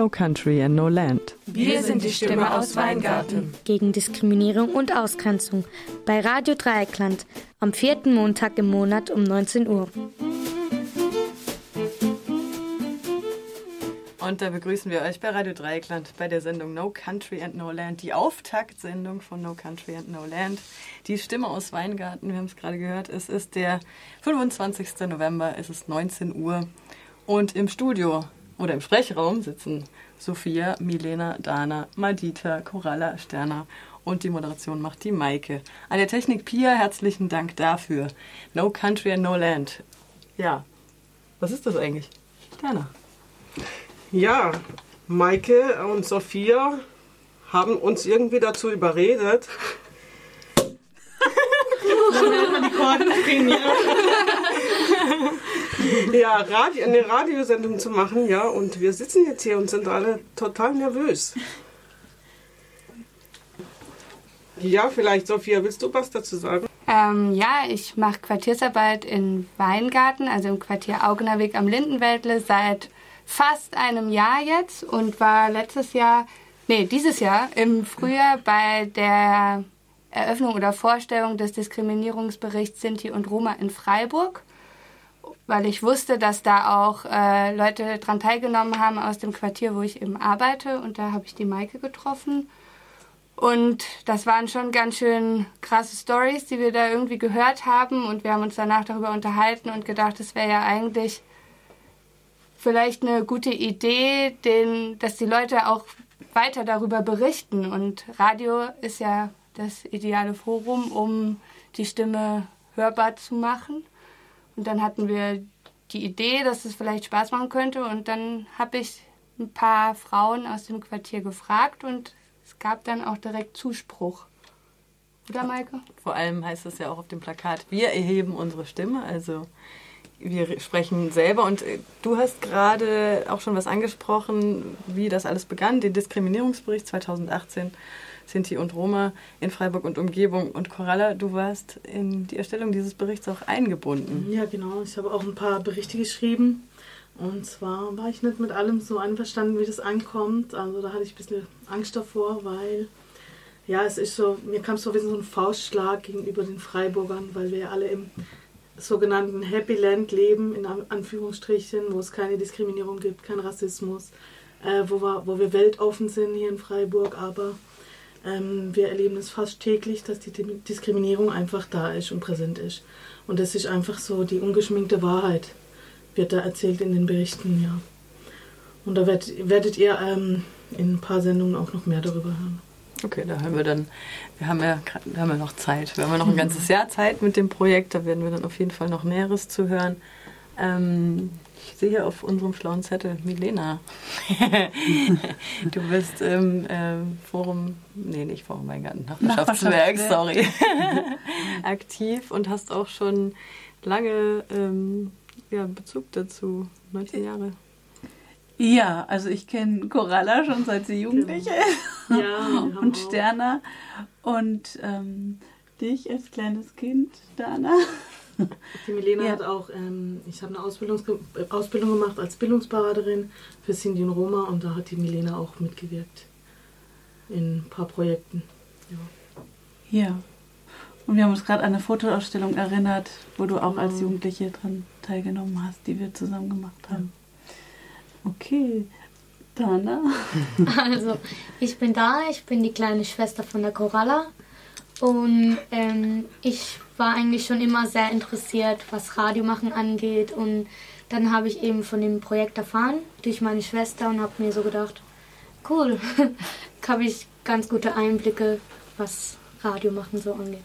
No Country and No Land. Wir sind die Stimme aus Weingarten. Gegen Diskriminierung und Ausgrenzung. Bei Radio Dreieckland. Am vierten Montag im Monat um 19 Uhr. Und da begrüßen wir euch bei Radio Dreieckland bei der Sendung No Country and No Land, die Auftaktsendung von No Country and No Land. Die Stimme aus Weingarten, wir haben es gerade gehört, es ist der 25. November, es ist 19 Uhr und im Studio oder im Sprechraum sitzen Sophia, Milena, Dana, Madita, Coralla, Sterner und die Moderation macht die Maike. An der Technik Pia, herzlichen Dank dafür. No Country and No Land. Ja, was ist das eigentlich? Sterner. Ja, Maike und Sophia haben uns irgendwie dazu überredet. ja, Radio, eine Radiosendung zu machen, ja, und wir sitzen jetzt hier und sind alle total nervös. Ja, vielleicht, Sophia, willst du was dazu sagen? Ähm, ja, ich mache Quartiersarbeit in Weingarten, also im Quartier Augener Weg am Lindenwäldle seit fast einem Jahr jetzt und war letztes Jahr, nee, dieses Jahr im Frühjahr bei der Eröffnung oder Vorstellung des Diskriminierungsberichts Sinti und Roma in Freiburg, weil ich wusste, dass da auch äh, Leute dran teilgenommen haben aus dem Quartier, wo ich eben arbeite und da habe ich die Maike getroffen. Und das waren schon ganz schön krasse Stories, die wir da irgendwie gehört haben und wir haben uns danach darüber unterhalten und gedacht, es wäre ja eigentlich vielleicht eine gute Idee, den, dass die Leute auch weiter darüber berichten. Und Radio ist ja das ideale Forum, um die Stimme hörbar zu machen. Und dann hatten wir die Idee, dass es vielleicht Spaß machen könnte. Und dann habe ich ein paar Frauen aus dem Quartier gefragt und es gab dann auch direkt Zuspruch. Oder, Maike? Vor allem heißt es ja auch auf dem Plakat, wir erheben unsere Stimme. Also wir sprechen selber und äh, du hast gerade auch schon was angesprochen, wie das alles begann, den Diskriminierungsbericht 2018 Sinti und Roma in Freiburg und Umgebung. Und Coralla, du warst in die Erstellung dieses Berichts auch eingebunden. Ja, genau. Ich habe auch ein paar Berichte geschrieben. Und zwar war ich nicht mit allem so einverstanden, wie das ankommt. Also da hatte ich ein bisschen Angst davor, weil ja, es ist so, mir kam es so wie so ein Faustschlag gegenüber den Freiburgern, weil wir ja alle im sogenannten Happy Land leben, in Anführungsstrichen, wo es keine Diskriminierung gibt, kein Rassismus, äh, wo, wir, wo wir weltoffen sind hier in Freiburg, aber ähm, wir erleben es fast täglich, dass die Diskriminierung einfach da ist und präsent ist. Und das ist einfach so die ungeschminkte Wahrheit, wird da erzählt in den Berichten, ja. Und da werdet, werdet ihr ähm, in ein paar Sendungen auch noch mehr darüber hören. Okay, da haben wir dann, wir haben ja, wir haben ja noch Zeit. Wir haben ja noch ein ganzes Jahr Zeit mit dem Projekt. Da werden wir dann auf jeden Fall noch Näheres zu hören. Ähm, ich sehe auf unserem schlauen Zettel Milena. du bist im ähm, Forum, nee, nicht Forum Weingarten, Nachbarschaftswerk, sorry, aktiv und hast auch schon lange ähm, ja, Bezug dazu, 19 Jahre. Ja, also ich kenne Coralla schon seit sie jugendlich ist. Ja, und Sterner. Und ähm, dich als kleines Kind, Dana. Die Milena ja. hat auch, ähm, ich habe eine Ausbildung, Ausbildung gemacht als Bildungsberaterin für Sinti und Roma und da hat die Milena auch mitgewirkt in ein paar Projekten. Ja. ja. Und wir haben uns gerade an eine Fotoausstellung erinnert, wo du auch als Jugendliche dran teilgenommen hast, die wir zusammen gemacht haben. Okay, Dana. Also, ich bin da, ich bin die kleine Schwester von der Coralla. Und ähm, ich war eigentlich schon immer sehr interessiert, was Radiomachen angeht. Und dann habe ich eben von dem Projekt erfahren durch meine Schwester und habe mir so gedacht, cool, habe ich ganz gute Einblicke, was Radiomachen so angeht.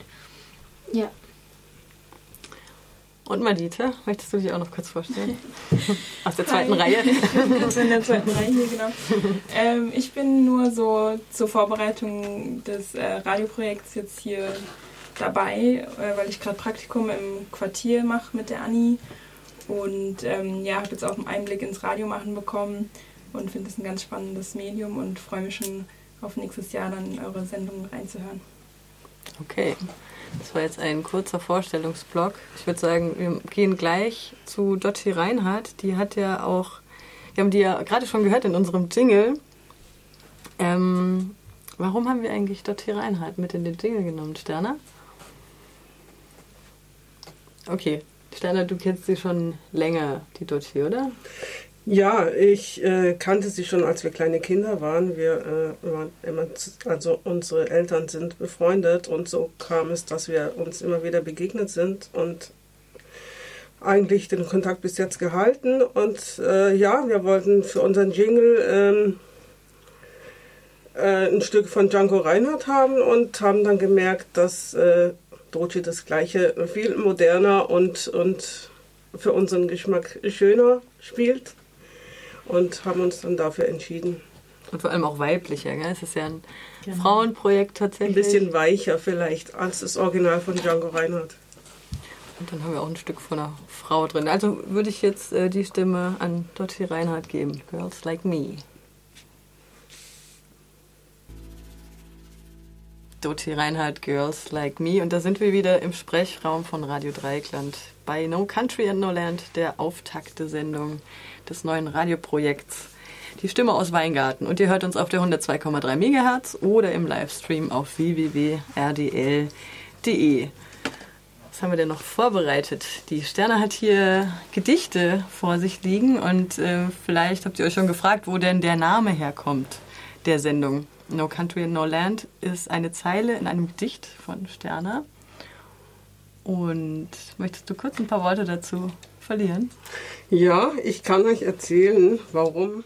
Ja. Und Madita, möchtest du dich auch noch kurz vorstellen? Aus der zweiten Hi. Reihe. Ich in der zweiten Reihe hier, genau. Ähm, ich bin nur so zur Vorbereitung des äh, Radioprojekts jetzt hier dabei, äh, weil ich gerade Praktikum im Quartier mache mit der Anni. Und ähm, ja, habe jetzt auch einen Einblick ins Radiomachen bekommen und finde es ein ganz spannendes Medium und freue mich schon auf nächstes Jahr dann eure Sendung reinzuhören. Okay. Das war jetzt ein kurzer Vorstellungsblock. Ich würde sagen, wir gehen gleich zu Dottie Reinhardt. Die hat ja auch Wir haben die ja gerade schon gehört in unserem Jingle. Ähm, warum haben wir eigentlich Dottie Reinhardt mit in den Jingle genommen, Sterner? Okay, Sterner, du kennst sie schon länger, die Dottie, oder? Ja, ich äh, kannte sie schon, als wir kleine Kinder waren. Wir äh, waren immer, also unsere Eltern sind befreundet und so kam es, dass wir uns immer wieder begegnet sind und eigentlich den Kontakt bis jetzt gehalten. Und äh, ja, wir wollten für unseren Jingle ähm, äh, ein Stück von Django Reinhardt haben und haben dann gemerkt, dass Doji das gleiche viel moderner und, und für unseren Geschmack schöner spielt und haben uns dann dafür entschieden. Und vor allem auch weiblicher, gell? Es ist ja ein genau. Frauenprojekt tatsächlich. Ein bisschen weicher vielleicht als das Original von Django Reinhardt. Und dann haben wir auch ein Stück von einer Frau drin. Also würde ich jetzt äh, die Stimme an Dottie Reinhardt geben. Girls Like Me. Dottie Reinhardt, Girls Like Me. Und da sind wir wieder im Sprechraum von Radio Dreikland bei No Country and No Land, der Auftakte-Sendung des neuen Radioprojekts Die Stimme aus Weingarten. Und ihr hört uns auf der 102,3 MHz oder im Livestream auf www.rdl.de. Was haben wir denn noch vorbereitet? Die Sterne hat hier Gedichte vor sich liegen und äh, vielleicht habt ihr euch schon gefragt, wo denn der Name herkommt der Sendung. No Country No Land ist eine Zeile in einem Gedicht von Sterner. Und möchtest du kurz ein paar Worte dazu verlieren? Ja, ich kann euch erzählen, warum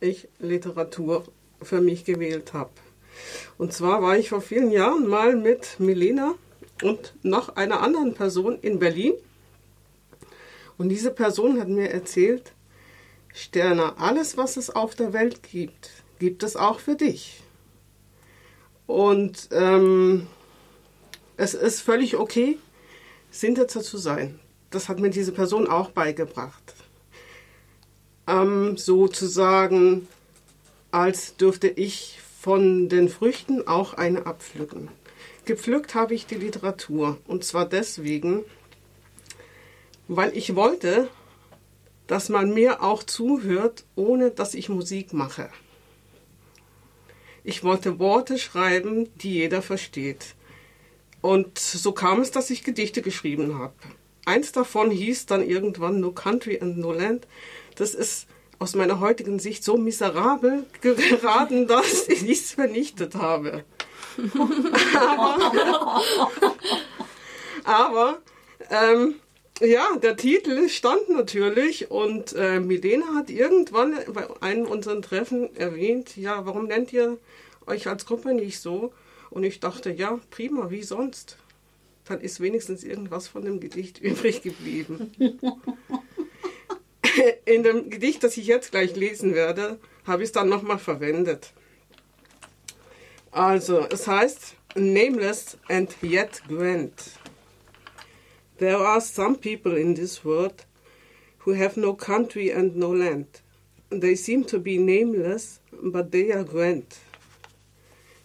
ich Literatur für mich gewählt habe. Und zwar war ich vor vielen Jahren mal mit Milena und noch einer anderen Person in Berlin. Und diese Person hat mir erzählt, Sterner, alles, was es auf der Welt gibt, gibt es auch für dich. Und ähm, es ist völlig okay, Sintetzer zu sein. Das hat mir diese Person auch beigebracht. Ähm, sozusagen, als dürfte ich von den Früchten auch eine abpflücken. Gepflückt habe ich die Literatur. Und zwar deswegen, weil ich wollte, dass man mir auch zuhört, ohne dass ich Musik mache. Ich wollte Worte schreiben, die jeder versteht. Und so kam es, dass ich Gedichte geschrieben habe. Eins davon hieß dann irgendwann No Country and No Land. Das ist aus meiner heutigen Sicht so miserabel geraten, dass ich es vernichtet habe aber, aber ähm, ja, der Titel stand natürlich und äh, Milena hat irgendwann bei einem unserer Treffen erwähnt, ja, warum nennt ihr euch als Gruppe nicht so? Und ich dachte, ja, prima, wie sonst? Dann ist wenigstens irgendwas von dem Gedicht übrig geblieben. In dem Gedicht, das ich jetzt gleich lesen werde, habe ich es dann nochmal verwendet. Also, es heißt nameless and yet grand. There are some people in this world who have no country and no land. They seem to be nameless, but they are grand.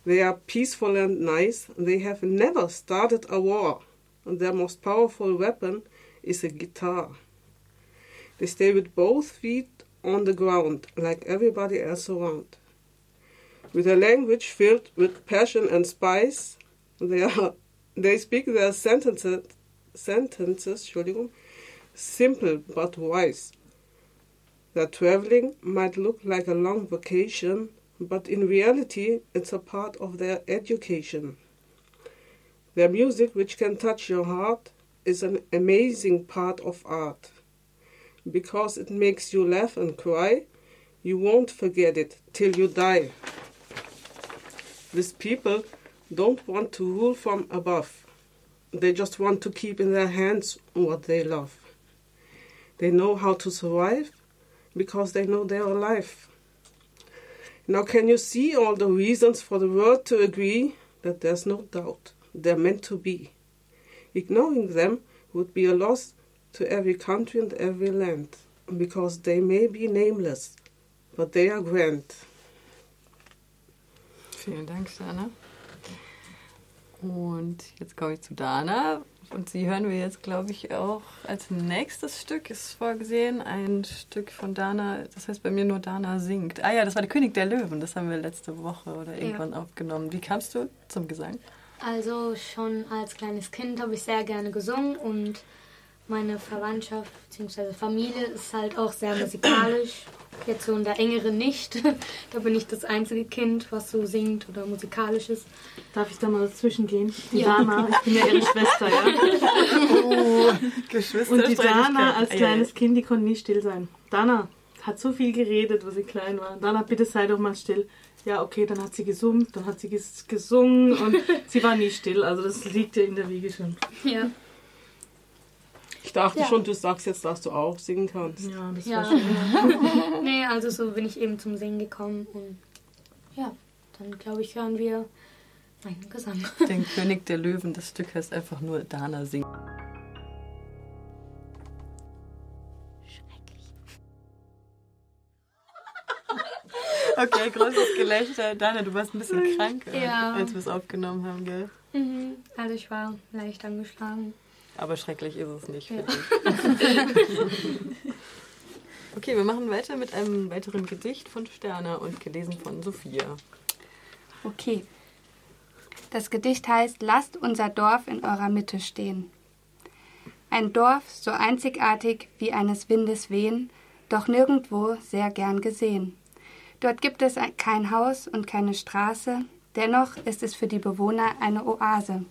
They are peaceful and nice. They have never started a war. Their most powerful weapon is a guitar. They stay with both feet on the ground, like everybody else around. With a language filled with passion and spice, they, are, they speak their sentences, sentences simple but wise. Their traveling might look like a long vacation, but in reality, it's a part of their education. Their music, which can touch your heart, is an amazing part of art. Because it makes you laugh and cry, you won't forget it till you die. These people don't want to rule from above. They just want to keep in their hands what they love. They know how to survive because they know they're alive. Now, can you see all the reasons for the world to agree that there's no doubt they're meant to be? Ignoring them would be a loss to every country and every land, because they may be nameless, but they are grand. Vielen Dank, Dana. Und jetzt komme ich zu Dana. Und sie hören wir jetzt, glaube ich, auch als nächstes Stück ist vorgesehen. Ein Stück von Dana, das heißt bei mir nur Dana singt. Ah ja, das war der König der Löwen, das haben wir letzte Woche oder irgendwann ja. aufgenommen. Wie kamst du zum Gesang? Also schon als kleines Kind habe ich sehr gerne gesungen und meine Verwandtschaft bzw. Familie ist halt auch sehr musikalisch. Jetzt so in der engeren nicht. da bin ich das einzige Kind, was so singt oder musikalisch ist. Darf ich da mal dazwischen gehen? Die ja. Dana, ich bin ja ihre Schwester, ja. oh, Geschwister. Und die Dana als kleines Kind, die konnte nie still sein. Dana hat so viel geredet, wo sie klein war. Dana, bitte sei doch mal still. Ja, okay, dann hat sie gesummt, dann hat sie gesungen und sie war nie still. Also das liegt ja in der Wiege schon. Ja. Ich dachte ja. schon, du sagst jetzt, dass du auch singen kannst. Ja, das ja. war schön. nee, also so bin ich eben zum Singen gekommen und ja, dann glaube ich, hören wir meinen Gesang. Den König der Löwen, das Stück heißt einfach nur Dana singen. Okay, großes Gelächter. Dana, du warst ein bisschen krank, ja. als wir es aufgenommen haben, gell? Mhm. Also ich war leicht angeschlagen. Aber schrecklich ist es nicht, ja. okay, wir machen weiter mit einem weiteren Gedicht von Sterner und gelesen von Sophia. Okay. Das Gedicht heißt Lasst unser Dorf in eurer Mitte stehen. Ein Dorf so einzigartig wie eines Windes wehen, doch nirgendwo sehr gern gesehen. Dort gibt es kein Haus und keine Straße, dennoch ist es für die Bewohner eine Oase.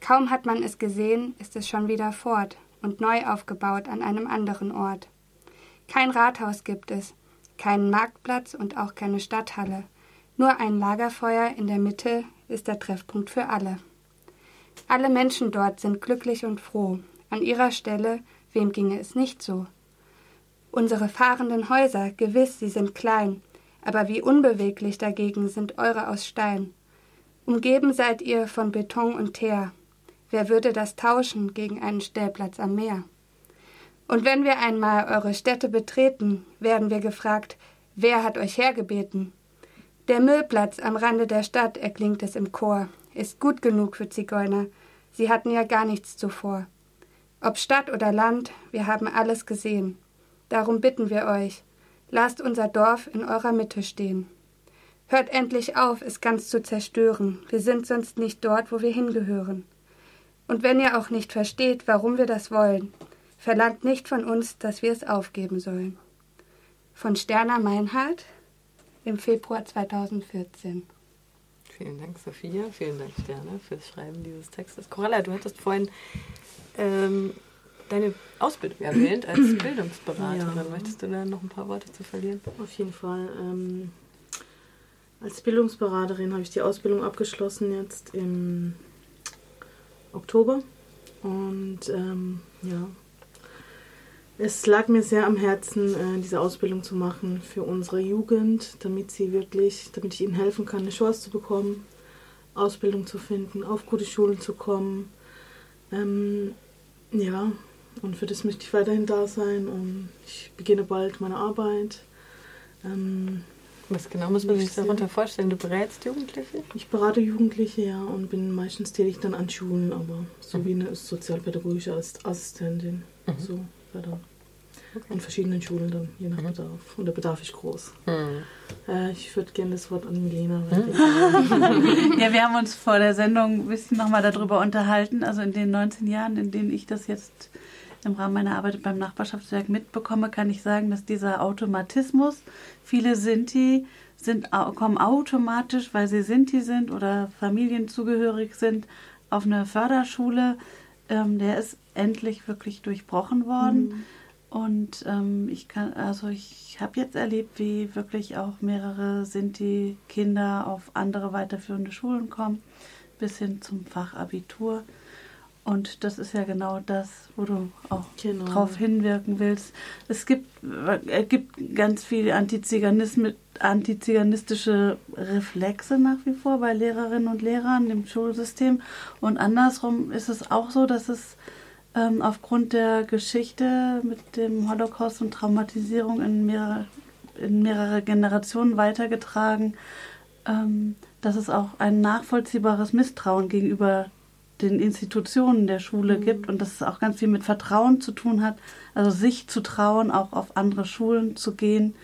Kaum hat man es gesehen, ist es schon wieder fort und neu aufgebaut an einem anderen Ort. Kein Rathaus gibt es, keinen Marktplatz und auch keine Stadthalle. Nur ein Lagerfeuer in der Mitte ist der Treffpunkt für alle. Alle Menschen dort sind glücklich und froh. An ihrer Stelle, wem ginge es nicht so? Unsere fahrenden Häuser, gewiss, sie sind klein, aber wie unbeweglich dagegen sind eure aus Stein. Umgeben seid ihr von Beton und Teer, Wer würde das tauschen gegen einen Stellplatz am Meer? Und wenn wir einmal eure Städte betreten, werden wir gefragt, wer hat euch hergebeten? Der Müllplatz am Rande der Stadt, erklingt es im Chor, ist gut genug für Zigeuner. Sie hatten ja gar nichts zuvor. Ob Stadt oder Land, wir haben alles gesehen. Darum bitten wir euch, lasst unser Dorf in eurer Mitte stehen. Hört endlich auf, es ganz zu zerstören. Wir sind sonst nicht dort, wo wir hingehören. Und wenn ihr auch nicht versteht, warum wir das wollen, verlangt nicht von uns, dass wir es aufgeben sollen. Von Sterna Meinhardt im Februar 2014. Vielen Dank, Sophia. Vielen Dank, Sterna, fürs Schreiben dieses Textes. Corella, du hattest vorhin ähm, deine Ausbildung erwähnt als Bildungsberaterin. Ja. Möchtest du da noch ein paar Worte zu verlieren? Auf jeden Fall. Ähm, als Bildungsberaterin habe ich die Ausbildung abgeschlossen jetzt im Oktober. Und ähm, ja, es lag mir sehr am Herzen, äh, diese Ausbildung zu machen für unsere Jugend, damit sie wirklich, damit ich ihnen helfen kann, eine Chance zu bekommen, Ausbildung zu finden, auf gute Schulen zu kommen. Ähm, ja, und für das möchte ich weiterhin da sein und ich beginne bald meine Arbeit. Ähm, was genau muss man sich darunter vorstellen? Du berätst Jugendliche? Ich berate Jugendliche, ja, und bin meistens tätig dann an Schulen, aber so mhm. wie eine sozialpädagogische Assistentin. Mhm. So, ja, dann. Okay. An verschiedenen Schulen dann, je nach mhm. Bedarf. Und der Bedarf ist groß. Mhm. Äh, ich würde gerne das Wort an Milena. Mhm. ja, wir haben uns vor der Sendung ein bisschen nochmal darüber unterhalten. Also in den 19 Jahren, in denen ich das jetzt im Rahmen meiner Arbeit beim Nachbarschaftswerk mitbekomme, kann ich sagen, dass dieser Automatismus, viele Sinti sind, kommen automatisch, weil sie Sinti sind oder familienzugehörig sind, auf eine Förderschule. Ähm, der ist endlich wirklich durchbrochen worden. Mhm. Und ähm, ich kann, also ich habe jetzt erlebt, wie wirklich auch mehrere Sinti-Kinder auf andere weiterführende Schulen kommen, bis hin zum Fachabitur. Und das ist ja genau das, wo du auch genau. drauf hinwirken willst. Es gibt, es gibt ganz viele antiziganistische Reflexe nach wie vor bei Lehrerinnen und Lehrern im Schulsystem. Und andersrum ist es auch so, dass es ähm, aufgrund der Geschichte mit dem Holocaust und Traumatisierung in mehrere, in mehrere Generationen weitergetragen, ähm, dass es auch ein nachvollziehbares Misstrauen gegenüber den Institutionen der Schule Mhm. gibt und dass es auch ganz viel mit Vertrauen zu tun hat. Also sich zu trauen, auch auf andere Schulen zu gehen,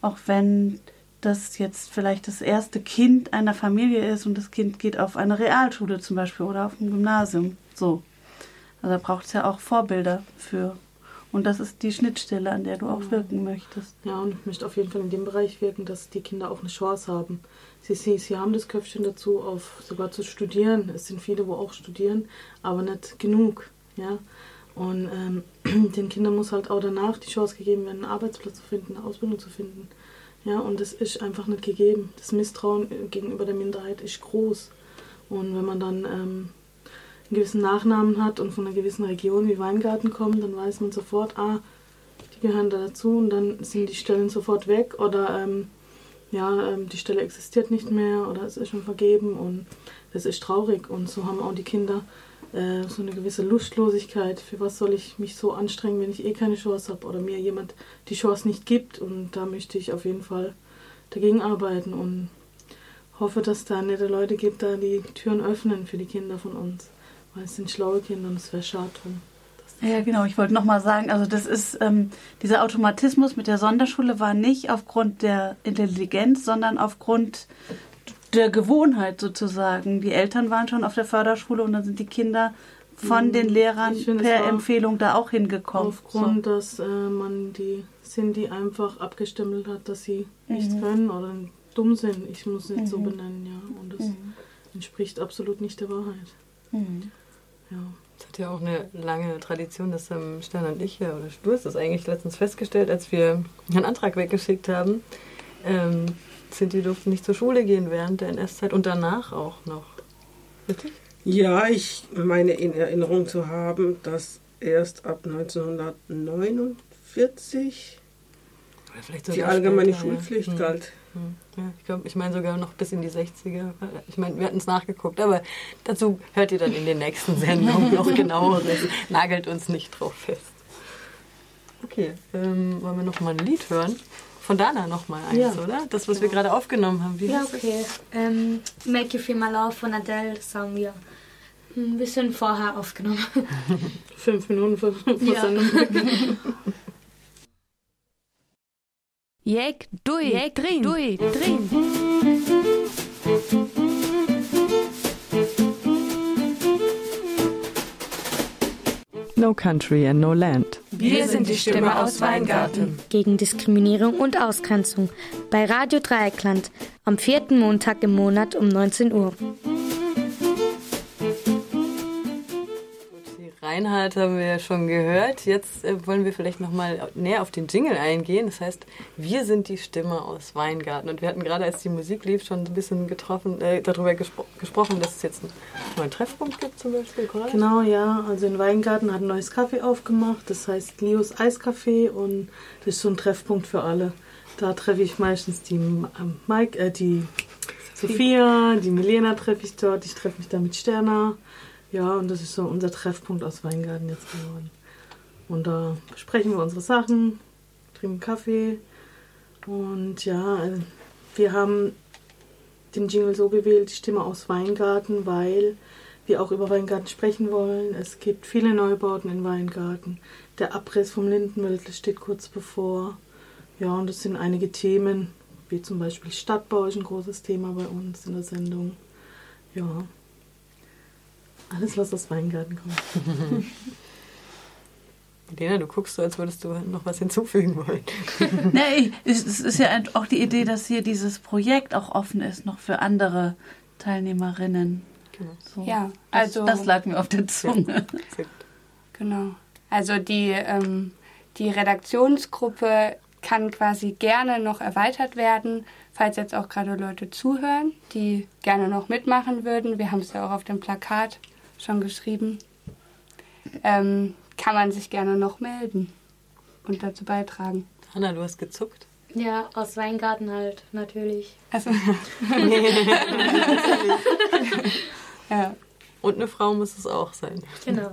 auch wenn das jetzt vielleicht das erste Kind einer Familie ist und das Kind geht auf eine Realschule zum Beispiel oder auf ein Gymnasium. So. Also da braucht es ja auch Vorbilder für. Und das ist die Schnittstelle, an der du auch wirken möchtest. Ja, und ich möchte auf jeden Fall in dem Bereich wirken, dass die Kinder auch eine Chance haben. Sie, sie, sie haben das Köpfchen dazu, auf sogar zu studieren. Es sind viele, wo auch studieren, aber nicht genug. Ja? Und ähm, den Kindern muss halt auch danach die Chance gegeben werden, einen Arbeitsplatz zu finden, eine Ausbildung zu finden. Ja, und das ist einfach nicht gegeben. Das Misstrauen gegenüber der Minderheit ist groß. Und wenn man dann ähm, einen gewissen Nachnamen hat und von einer gewissen Region wie Weingarten kommt, dann weiß man sofort, ah, die gehören da dazu und dann sind die Stellen sofort weg oder ähm, ja, ähm, die Stelle existiert nicht mehr oder es ist schon vergeben und das ist traurig und so haben auch die Kinder äh, so eine gewisse Lustlosigkeit. Für was soll ich mich so anstrengen, wenn ich eh keine Chance habe oder mir jemand die Chance nicht gibt und da möchte ich auf jeden Fall dagegen arbeiten und hoffe, dass da nette Leute gibt, da die Türen öffnen für die Kinder von uns, weil es sind schlaue Kinder und es wäre schade. Ja, genau. Ich wollte nochmal sagen, also das ist, ähm, dieser Automatismus mit der Sonderschule war nicht aufgrund der Intelligenz, sondern aufgrund der Gewohnheit sozusagen. Die Eltern waren schon auf der Förderschule und dann sind die Kinder von den Lehrern es per Empfehlung da auch hingekommen. Aufgrund, dass äh, man die Cindy einfach abgestempelt hat, dass sie nichts Mhm. können oder dumm sind. Ich muss es so Mhm. benennen, ja. Und das Mhm. entspricht absolut nicht der Wahrheit. Mhm. Ja. Das hat ja auch eine lange Tradition, dass ähm, Stern und ich ja, oder du hast das eigentlich letztens festgestellt, als wir einen Antrag weggeschickt haben. Ähm, Sinti durften nicht zur Schule gehen während der NS-Zeit und danach auch noch. Richtig? Ja, ich meine in Erinnerung zu haben, dass erst ab 1949 Oder vielleicht die allgemeine später, ja. Schulpflicht Hm. galt. Hm. Ja, ich glaube, ich meine sogar noch bis in die 60er. Ich meine, wir hatten es nachgeguckt, aber dazu hört ihr dann in den nächsten Sendungen noch genaueres. Nagelt uns nicht drauf fest. Okay, ähm, wollen wir noch mal ein Lied hören? Von Dana noch mal eins, Ja. oder? Das, was wir gerade aufgenommen haben. Wie Ja, okay. Ähm, Make You Feel My Love von Adele, haben wir ein bisschen vorher aufgenommen. Fünf Minuten vor, vor Ja. Jek, dui, Jek, drin, dui, drin. No Country and No Land. Wir sind die Stimme aus Weingarten. Gegen Diskriminierung und Ausgrenzung bei Radio Dreieckland am vierten Montag im Monat um 19 Uhr. Reinhard haben wir ja schon gehört. Jetzt äh, wollen wir vielleicht noch mal näher auf den Jingle eingehen. Das heißt, wir sind die Stimme aus Weingarten. Und wir hatten gerade, als die Musik lief, schon ein bisschen getroffen, äh, darüber gespro gesprochen, dass es jetzt einen neuen Treffpunkt gibt zum Beispiel. Korrekt? Genau, ja. Also in Weingarten hat ein neues Café aufgemacht. Das heißt Leos Eiscafé und das ist so ein Treffpunkt für alle. Da treffe ich meistens die ähm, Mike, äh, die Sophia, die Milena treffe ich dort. Ich treffe mich da mit Sterna. Ja, und das ist so unser Treffpunkt aus Weingarten jetzt geworden. Und da besprechen wir unsere Sachen, trinken Kaffee. Und ja, äh, wir haben den Jingle so gewählt, die Stimme aus Weingarten, weil wir auch über Weingarten sprechen wollen. Es gibt viele Neubauten in Weingarten. Der Abriss vom Lindenwäldle steht kurz bevor. Ja, und es sind einige Themen, wie zum Beispiel Stadtbau ist ein großes Thema bei uns in der Sendung. Ja, alles, was aus Weingarten kommt. Lena, du guckst so, als würdest du noch was hinzufügen wollen. Nee, es, ist ja auch die Idee, dass hier dieses Projekt auch offen ist, noch für andere Teilnehmerinnen. Genau. So. Ja, Das, also das lag mir auf der Zunge. Genau. Also die, ähm, die Redaktionsgruppe kann quasi gerne noch erweitert werden, falls jetzt auch gerade Leute zuhören, die gerne noch mitmachen würden. Wir haben es ja auch auf dem Plakat schon geschrieben. Ähm, kann man sich gerne noch melden und dazu beitragen. Hanna, du hast gezuckt. Ja, aus Weingarten halt, natürlich. Also, ja. Und eine Frau muss es auch sein. Genau.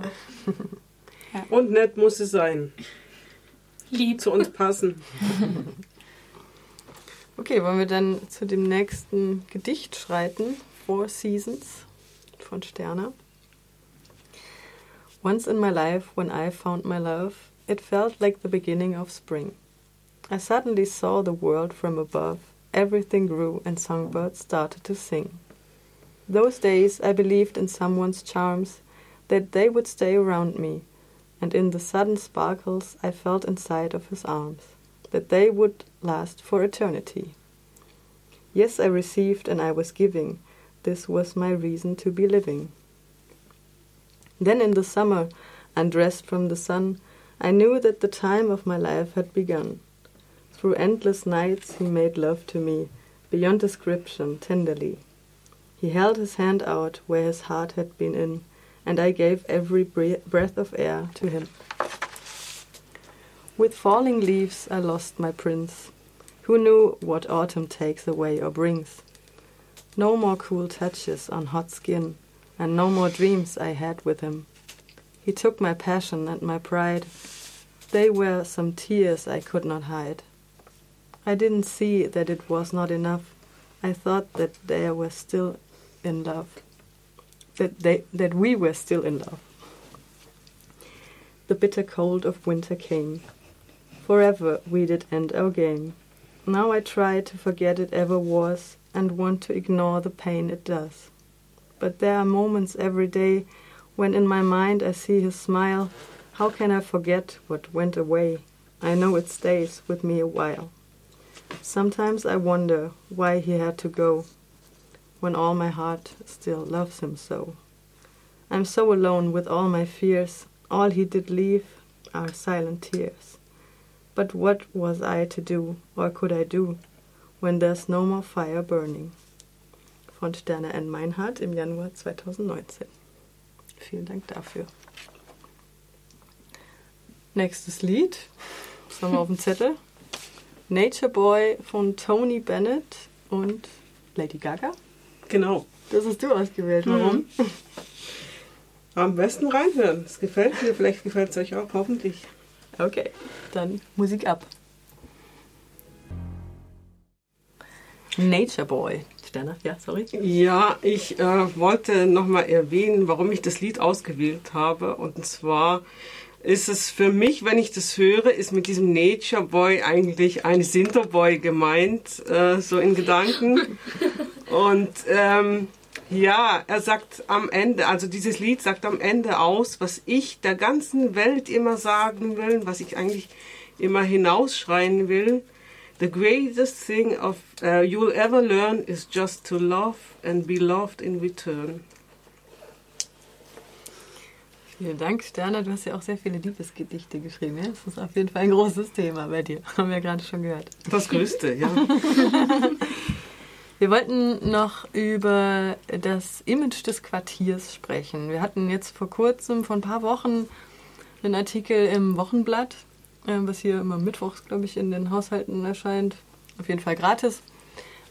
Und nett muss es sein. Lieb. Zu uns passen. Okay, wollen wir dann zu dem nächsten Gedicht schreiten? Four Seasons von Sterner. Once in my life, when I found my love, it felt like the beginning of spring. I suddenly saw the world from above. Everything grew and songbirds started to sing. Those days I believed in someone's charms, that they would stay around me, and in the sudden sparkles I felt inside of his arms, that they would last for eternity. Yes, I received and I was giving. This was my reason to be living. Then in the summer, undressed from the sun, I knew that the time of my life had begun. Through endless nights he made love to me, beyond description, tenderly. He held his hand out where his heart had been in, and I gave every breath of air to him. With falling leaves I lost my prince. Who knew what autumn takes away or brings? No more cool touches on hot skin, and no more dreams I had with him. He took my passion and my pride. They were some tears I could not hide. I didn't see that it was not enough. I thought that they were still in love. That they that we were still in love. The bitter cold of winter came. Forever we did end our game. Now I try to forget it ever was and want to ignore the pain it does. But there are moments every day when in my mind I see his smile. How can I forget what went away? I know it stays with me a while. Sometimes I wonder why he had to go when all my heart still loves him so. I'm so alone with all my fears. All he did leave are silent tears. But what was I to do, or could I do, when there's no more fire burning? Von Sterne N. Meinhardt im Januar 2019. Vielen Dank dafür. Nächstes Lied. Was haben wir auf dem Zettel? Nature Boy von Tony Bennett und Lady Gaga. Genau. Das hast du ausgewählt. Warum? Am besten reinhören. Es gefällt mir, vielleicht gefällt es euch auch, hoffentlich. Okay, dann Musik ab. Nature Boy. Sterner, ja, sorry. Ja, ich äh, wollte nochmal erwähnen, warum ich das Lied ausgewählt habe. Und zwar ist es für mich, wenn ich das höre, ist mit diesem Nature Boy eigentlich ein Sinterboy gemeint, äh, so in Gedanken. Und ähm, ja, er sagt am Ende, also dieses Lied sagt am Ende aus, was ich der ganzen Welt immer sagen will, was ich eigentlich immer hinausschreien will. The greatest thing of uh, you'll ever learn is just to love and be loved in return. Vielen Dank, Sterner. Du hast ja auch sehr viele Liebesgedichte geschrieben. Ja? Das ist auf jeden Fall ein großes Thema bei dir. Haben wir gerade schon gehört. Das größte, ja. Wir wollten noch über das Image des Quartiers sprechen. Wir hatten jetzt vor kurzem, vor ein paar Wochen, einen Artikel im Wochenblatt, was hier immer mittwochs, glaube ich, in den Haushalten erscheint. Auf jeden Fall gratis.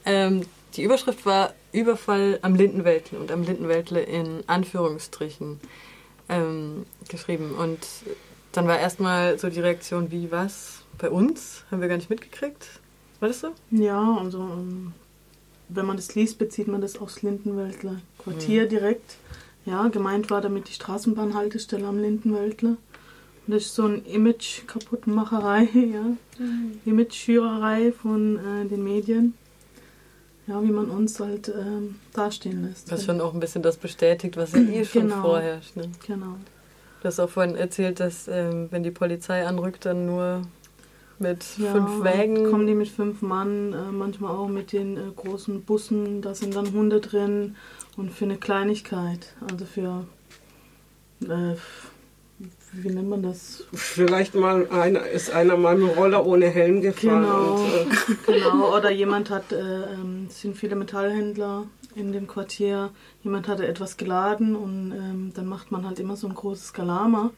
Ähm, die Überschrift war Überfall am Lindenwäldle und am Lindenwäldle in Anführungsstrichen ähm, geschrieben. Und dann war erstmal so die Reaktion, wie was? Bei uns? Haben wir gar nicht mitgekriegt? War das so? Ja, also ähm, wenn man das liest, bezieht man das aufs Lindenwäldler Quartier Mhm. direkt. Ja, gemeint war damit die Straßenbahnhaltestelle am Lindenwäldler. Das ist so ein Image-Kaputtmacherei, ja. Image-Schürerei von äh, den Medien. Ja, wie man uns halt ähm, dastehen lässt. Was schon auch ein bisschen das bestätigt, was ja eh schon Genau. vorherrscht. Ne? Genau. Du hast auch vorhin erzählt, dass ähm, wenn die Polizei anrückt, dann nur mit Ja, fünf Wägen. Kommen die mit fünf Mann, äh, manchmal auch mit den äh, großen Bussen, da sind dann Hunde drin und für eine Kleinigkeit, also für, äh, wie nennt man das? Vielleicht mal einer, ist einer mal mit Roller ohne Helm gefahren. Genau, Und, äh, genau. Oder jemand hat, äh, ähm, es sind viele Metallhändler in dem Quartier, jemand hatte etwas geladen und ähm, dann macht man halt immer so ein großes Galama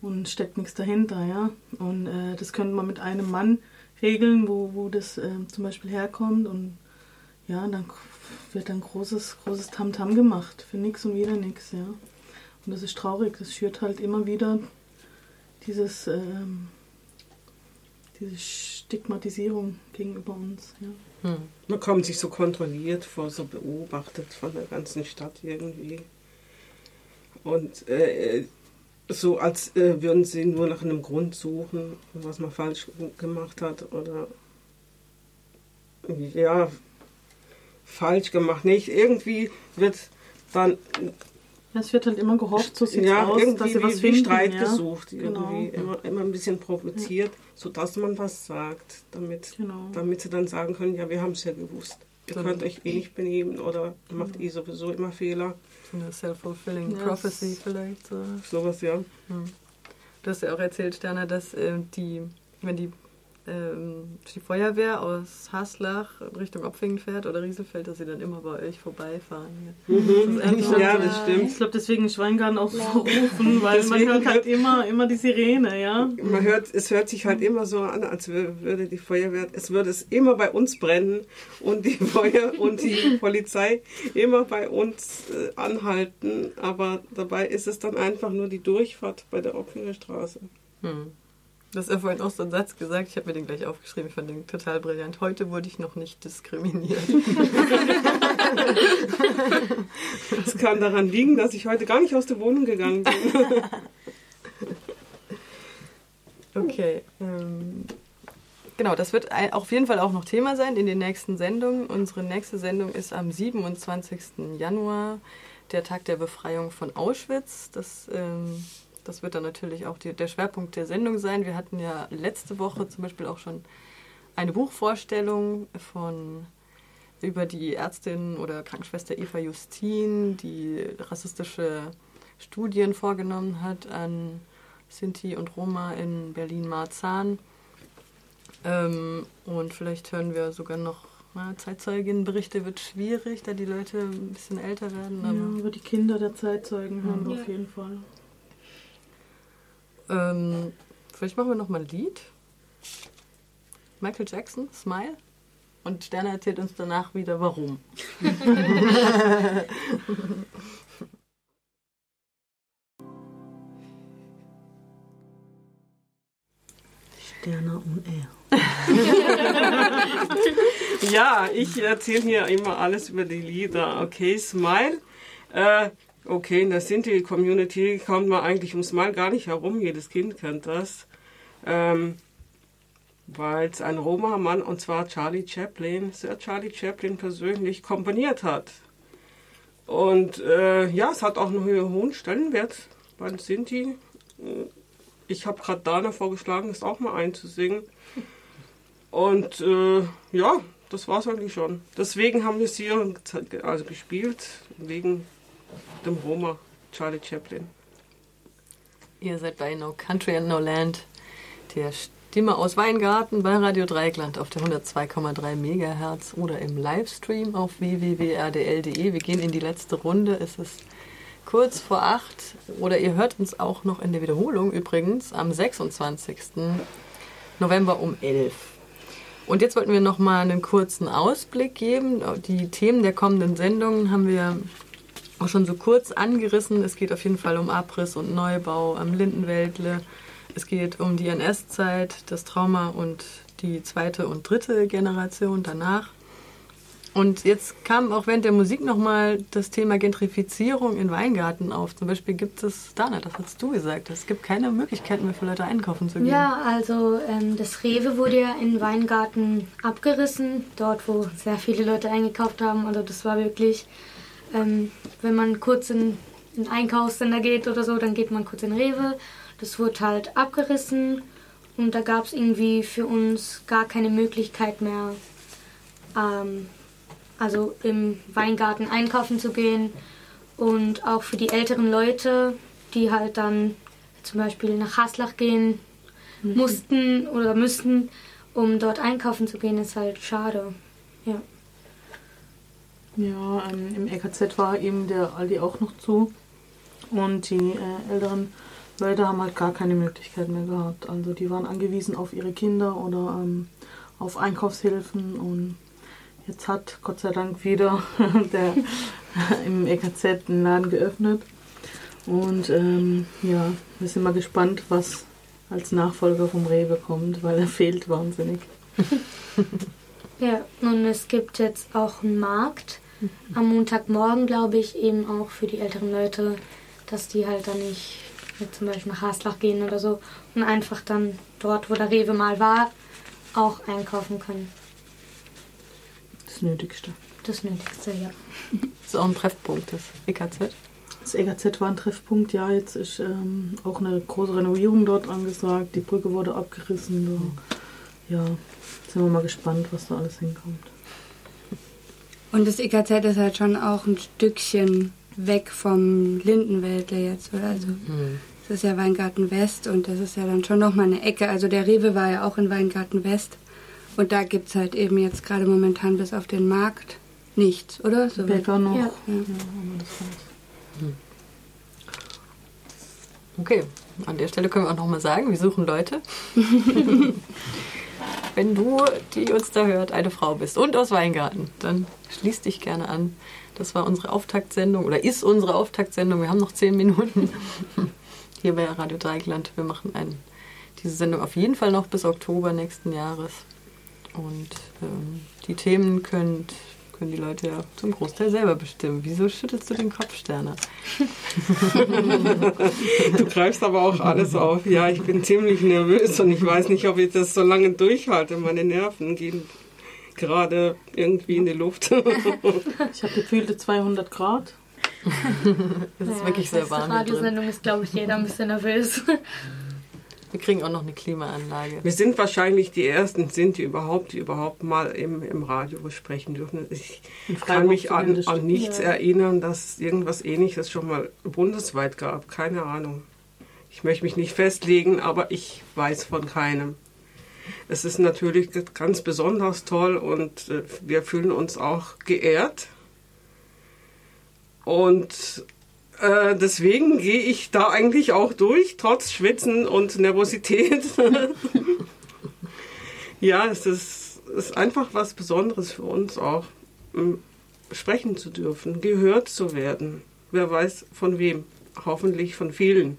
und steckt nichts dahinter, ja. Und äh, das könnte man mit einem Mann regeln, wo, wo das ähm, zum Beispiel herkommt und ja, dann wird dann großes, großes Tamtam gemacht für nichts und wieder nichts, ja. Und das ist traurig, das schürt halt immer wieder dieses, ähm, diese Stigmatisierung gegenüber uns, ja. Hm. man kommt sich so kontrolliert vor, so beobachtet von der ganzen Stadt irgendwie. Und äh, so, als äh, würden sie nur nach einem Grund suchen, was man falsch gemacht hat oder ja, falsch gemacht. Nicht irgendwie wird dann es wird halt immer gehofft, so sieht ja, aus, irgendwie dass sie was wie, finden. Streit ja. gesucht, Genau. irgendwie immer, immer ein bisschen provoziert, sodass man was sagt, damit, Genau. damit sie dann sagen können, ja, wir haben es ja gewusst. Ihr So- könnt euch eh nicht benehmen oder macht eh sowieso immer Fehler. So eine self-fulfilling Ja, prophecy vielleicht. So. Sowas, ja. Du hast ja auch erzählt, Sterner, dass äh, die, wenn die, ähm, die Feuerwehr aus Haslach in Richtung Opfingen fährt oder Rieselfeld, dass sie dann immer bei euch vorbeifahren. Das ist eigentlich schon Ja, das stimmt. Ich glaube, deswegen ist Schweingarten auch so rufen, weil man Deswegen hört halt immer, immer die Sirene, ja. Man hört, es hört sich halt immer so an, als wür- würde die Feuerwehr, es würde es immer bei uns brennen und die Feuer und die Polizei immer bei uns äh, anhalten, aber dabei ist es dann einfach nur die Durchfahrt bei der Opfinger Straße. Hm. Du hast ja vorhin auch so einen Satz gesagt, ich habe mir den gleich aufgeschrieben, ich fand den total brillant. Heute wurde ich noch nicht diskriminiert. Es kann daran liegen, dass ich heute gar nicht aus der Wohnung gegangen bin. Okay. Ähm, genau, das wird auf jeden Fall auch noch Thema sein in den nächsten Sendungen. Unsere nächste Sendung ist am 27. Januar, der Tag der Befreiung von Auschwitz. Das, ähm, das wird dann natürlich auch die, der Schwerpunkt der Sendung sein. Wir hatten ja letzte Woche zum Beispiel auch schon eine Buchvorstellung von über die Ärztin oder Krankenschwester Eva Justin, die rassistische Studien vorgenommen hat an Sinti und Roma in Berlin-Marzahn. Ähm, und vielleicht hören wir sogar noch na, Zeitzeuginnenberichte, wird schwierig, da die Leute ein bisschen älter werden. ja. Aber, Über die Kinder der Zeitzeugen hören wir Ja. auf jeden Fall. Ähm, vielleicht machen wir noch mal ein Lied. Michael Jackson, Smile. Und Sterne erzählt uns danach wieder, warum. Sterne und er. Ja, ich erzähle hier immer alles über die Lieder. Okay, Smile. Äh, okay, in der Sinti-Community kommt man eigentlich um Smile gar nicht herum. Jedes Kind kennt das. Ähm, Weil es ein Roma-Mann, und zwar Charlie Chaplin, Sir Charlie Chaplin persönlich komponiert hat. Und äh, ja, es hat auch einen hohen Stellenwert bei den Sinti. Ich habe gerade Dana vorgeschlagen, es auch mal einzusingen. Und äh, ja, das war's eigentlich schon. Deswegen haben wir es hier also gespielt, wegen dem Roma Charlie Chaplin. Ihr seid bei No Country and No Land, der Stimme aus Weingarten bei Radio Dreieckland auf der 102,3 Megahertz oder im Livestream auf www.rdl.de. Wir gehen in die letzte Runde. Es ist kurz vor acht oder ihr hört uns auch noch in der Wiederholung übrigens am 26. November um 11. Und jetzt wollten wir noch mal einen kurzen Ausblick geben. Die Themen der kommenden Sendungen haben wir auch schon so kurz angerissen. Es geht auf jeden Fall um Abriss und Neubau am Lindenwäldle. Es geht um die NS-Zeit, das Trauma und die zweite und dritte Generation danach. Und jetzt kam auch während der Musik nochmal das Thema Gentrifizierung in Weingarten auf. Zum Beispiel gibt es, Dana, das hast du gesagt, es gibt keine Möglichkeit mehr für Leute einkaufen zu gehen. Ja, also ähm, das Rewe wurde ja in Weingarten abgerissen, dort wo sehr viele Leute eingekauft haben. Also das war wirklich, ähm, wenn man kurz in ein Einkaufscenter geht oder so, dann geht man kurz in Rewe. Das wurde halt abgerissen und da gab es irgendwie für uns gar keine Möglichkeit mehr, ähm, also im Weingarten einkaufen zu gehen. Und auch für die älteren Leute, die halt dann zum Beispiel nach Haslach gehen mussten oder müssten, um dort einkaufen zu gehen, ist halt schade. Ja. Ja, ähm, im EKZ war eben der Aldi auch noch zu. Und die äh, älteren Leute haben halt gar keine Möglichkeit mehr gehabt. Also die waren angewiesen auf ihre Kinder oder ähm, auf Einkaufshilfen. Und jetzt hat Gott sei Dank wieder der im EKZ einen Laden geöffnet. Und ähm, ja, wir sind mal gespannt, was als Nachfolger vom Rewe kommt, weil er fehlt wahnsinnig. Ja, und es gibt jetzt auch einen Markt am Montagmorgen, glaube ich, eben auch für die älteren Leute, dass die halt dann nicht zum Beispiel nach Haslach gehen oder so und einfach dann dort, wo der Rewe mal war, auch einkaufen können. Das Nötigste. Das Nötigste, ja. Das ist auch ein Treffpunkt, das EKZ. Das EGZ war ein Treffpunkt, ja, jetzt ist ähm, auch eine große Renovierung dort angesagt. Die Brücke wurde abgerissen. Da. Ja, sind wir mal gespannt, was da alles hinkommt. Und das EKZ ist halt schon auch ein Stückchen weg vom Lindenwäldle jetzt, oder? Also, das ist ja Weingarten West und das ist ja dann schon nochmal eine Ecke. Also der Rewe war ja auch in Weingarten West. Und da gibt es halt eben jetzt gerade momentan bis auf den Markt nichts, oder? So Bäcker noch. Ja. Ja, war's. Okay, an der Stelle können wir auch nochmal sagen, wir suchen Leute. Wenn du, die uns da hört, eine Frau bist und aus Weingarten, dann schließ dich gerne an. Das war unsere Auftaktsendung oder ist unsere Auftaktsendung. Wir haben noch zehn Minuten hier bei Radio Dreieckland. Wir machen ein, diese Sendung auf jeden Fall noch bis Oktober nächsten Jahres. Und ähm, die Themen könnt, können die Leute ja zum Großteil selber bestimmen. Wieso schüttelst du den Kopf, Sterner? Du greifst aber auch alles auf. Ja, ich bin ziemlich nervös und ich weiß nicht, ob ich das so lange durchhalte. Meine Nerven gehen gerade irgendwie in die Luft. Ich habe gefühlte 200 Grad. Es ist Ja, wirklich sehr das warm drin. Radiosendung ist, glaube ich, jeder ein bisschen nervös. Wir kriegen auch noch eine Klimaanlage. Wir sind wahrscheinlich die Ersten, sind die überhaupt, die überhaupt mal im, im Radio sprechen dürfen. Ich kann mich an, an nichts Ja. erinnern, dass es irgendwas Ähnliches schon mal bundesweit gab. Keine Ahnung. Ich möchte mich nicht festlegen, aber ich weiß von keinem. Es ist natürlich ganz besonders toll und äh, wir fühlen uns auch geehrt. Und äh, deswegen gehe ich da eigentlich auch durch, trotz Schwitzen und Nervosität. ja, es ist, ist einfach was Besonderes für uns auch, m, sprechen zu dürfen, gehört zu werden. Wer weiß von wem. Hoffentlich von vielen.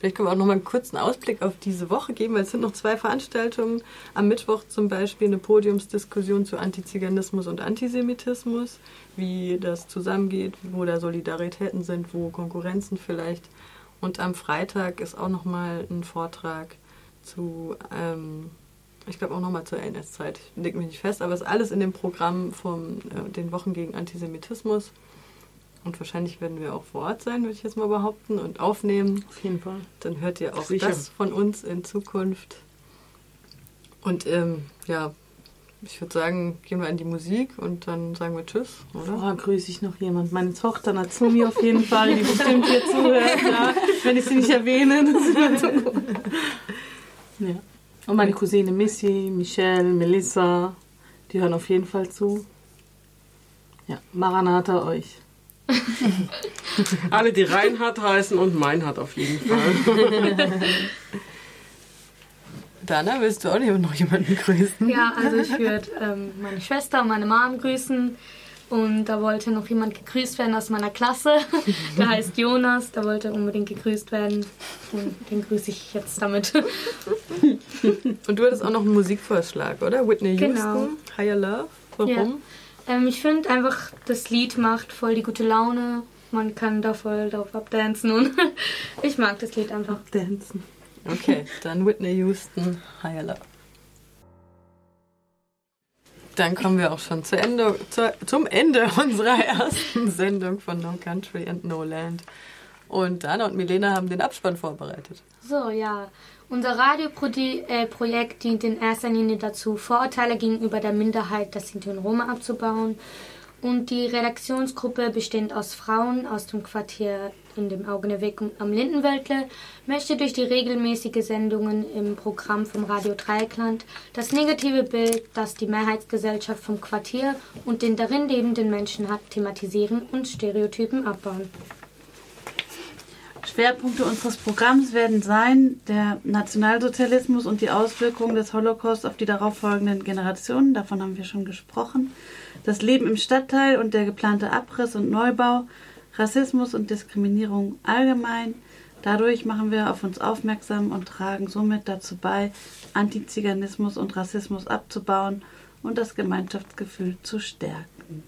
Vielleicht können wir auch noch mal einen kurzen Ausblick auf diese Woche geben, weil es sind noch zwei Veranstaltungen. Am Mittwoch zum Beispiel eine Podiumsdiskussion zu Antiziganismus und Antisemitismus, wie das zusammengeht, wo da Solidaritäten sind, wo Konkurrenzen vielleicht. Und am Freitag ist auch noch mal ein Vortrag zu, ähm, ich glaube auch noch mal zur NS-Zeit. Leg mich nicht fest, aber es ist alles in dem Programm von äh, den Wochen gegen Antisemitismus. Und wahrscheinlich werden wir auch vor Ort sein, würde ich jetzt mal behaupten, und aufnehmen. Auf jeden Fall. Dann hört ihr auch Sicher. das von uns in Zukunft. Und ähm, ja, ich würde sagen, gehen wir in die Musik und dann sagen wir Tschüss, oder? Vorher grüße ich noch jemand. Meine Tochter Natsumi auf jeden Fall, die bestimmt hier zuhört, ja, wenn ich sie nicht erwähne. Ja. Und meine Cousine Missy, Michelle, Melissa, die hören auf jeden Fall zu. Ja, Maranatha euch. Alle, die Reinhard heißen und Meinhard auf jeden Fall. Dana, willst du auch nicht noch jemanden grüßen? Ja, also ich würde ähm, meine Schwester und meine Mom grüßen. Und da wollte noch jemand gegrüßt werden aus meiner Klasse. Der heißt Jonas, der wollte unbedingt gegrüßt werden. Und den grüße ich jetzt damit. Und du hattest auch noch einen Musikvorschlag, oder? Whitney Houston, Genau. Higher Love. Warum? Ähm, ich finde einfach, das Lied macht voll die gute Laune. Man kann da voll drauf abdancen und ich mag das Lied einfach. Dancen. Okay, dann Whitney Houston, Higher Love. Dann kommen wir auch schon zu Ende, zu, zum Ende unserer ersten Sendung von No Country and No Land. Und Dana und Milena haben den Abspann vorbereitet. So, ja. Unser Radioprojekt dient in erster Linie dazu, Vorurteile gegenüber der Minderheit der Sinti und Roma abzubauen. Und die Redaktionsgruppe, bestehend aus Frauen aus dem Quartier in dem Augeneweg am Lindenwäldle, möchte durch die regelmäßigen Sendungen im Programm vom Radio Dreieckland das negative Bild, das die Mehrheitsgesellschaft vom Quartier und den darin lebenden Menschen hat, thematisieren und Stereotypen abbauen. Schwerpunkte unseres Programms werden sein der Nationalsozialismus und die Auswirkungen des Holocaust auf die darauffolgenden Generationen, davon haben wir schon gesprochen, das Leben im Stadtteil und der geplante Abriss und Neubau, Rassismus und Diskriminierung allgemein. Dadurch machen wir auf uns aufmerksam und tragen somit dazu bei, Antiziganismus und Rassismus abzubauen und das Gemeinschaftsgefühl zu stärken.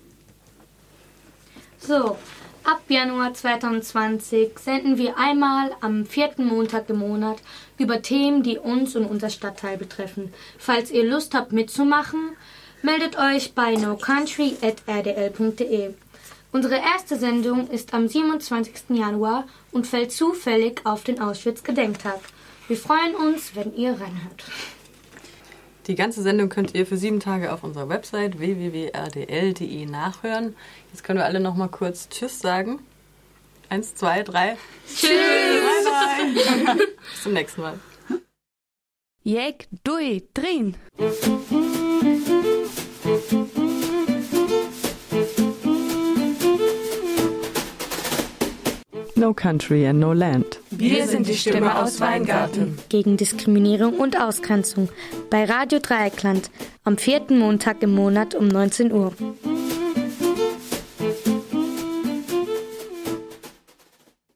So, Ab Januar 2020 senden wir einmal am vierten Montag im Monat über Themen, die uns und unser Stadtteil betreffen. Falls ihr Lust habt mitzumachen, meldet euch bei nocountry.rdl.de. Unsere erste Sendung ist am 27. Januar und fällt zufällig auf den Auschwitz-Gedenktag. Wir freuen uns, wenn ihr reinhört. Die ganze Sendung könnt ihr für sieben Tage auf unserer Website www.rdl.de nachhören. Jetzt können wir alle noch mal kurz Tschüss sagen. Eins, zwei, drei. Tschüss! Bye, bye. Bis zum nächsten Mal. Jek, dui, drin. No country and no land. Wir sind die Stimme aus Weingarten. Gegen Diskriminierung und Ausgrenzung bei Radio Dreieckland am vierten Montag im Monat um 19 Uhr.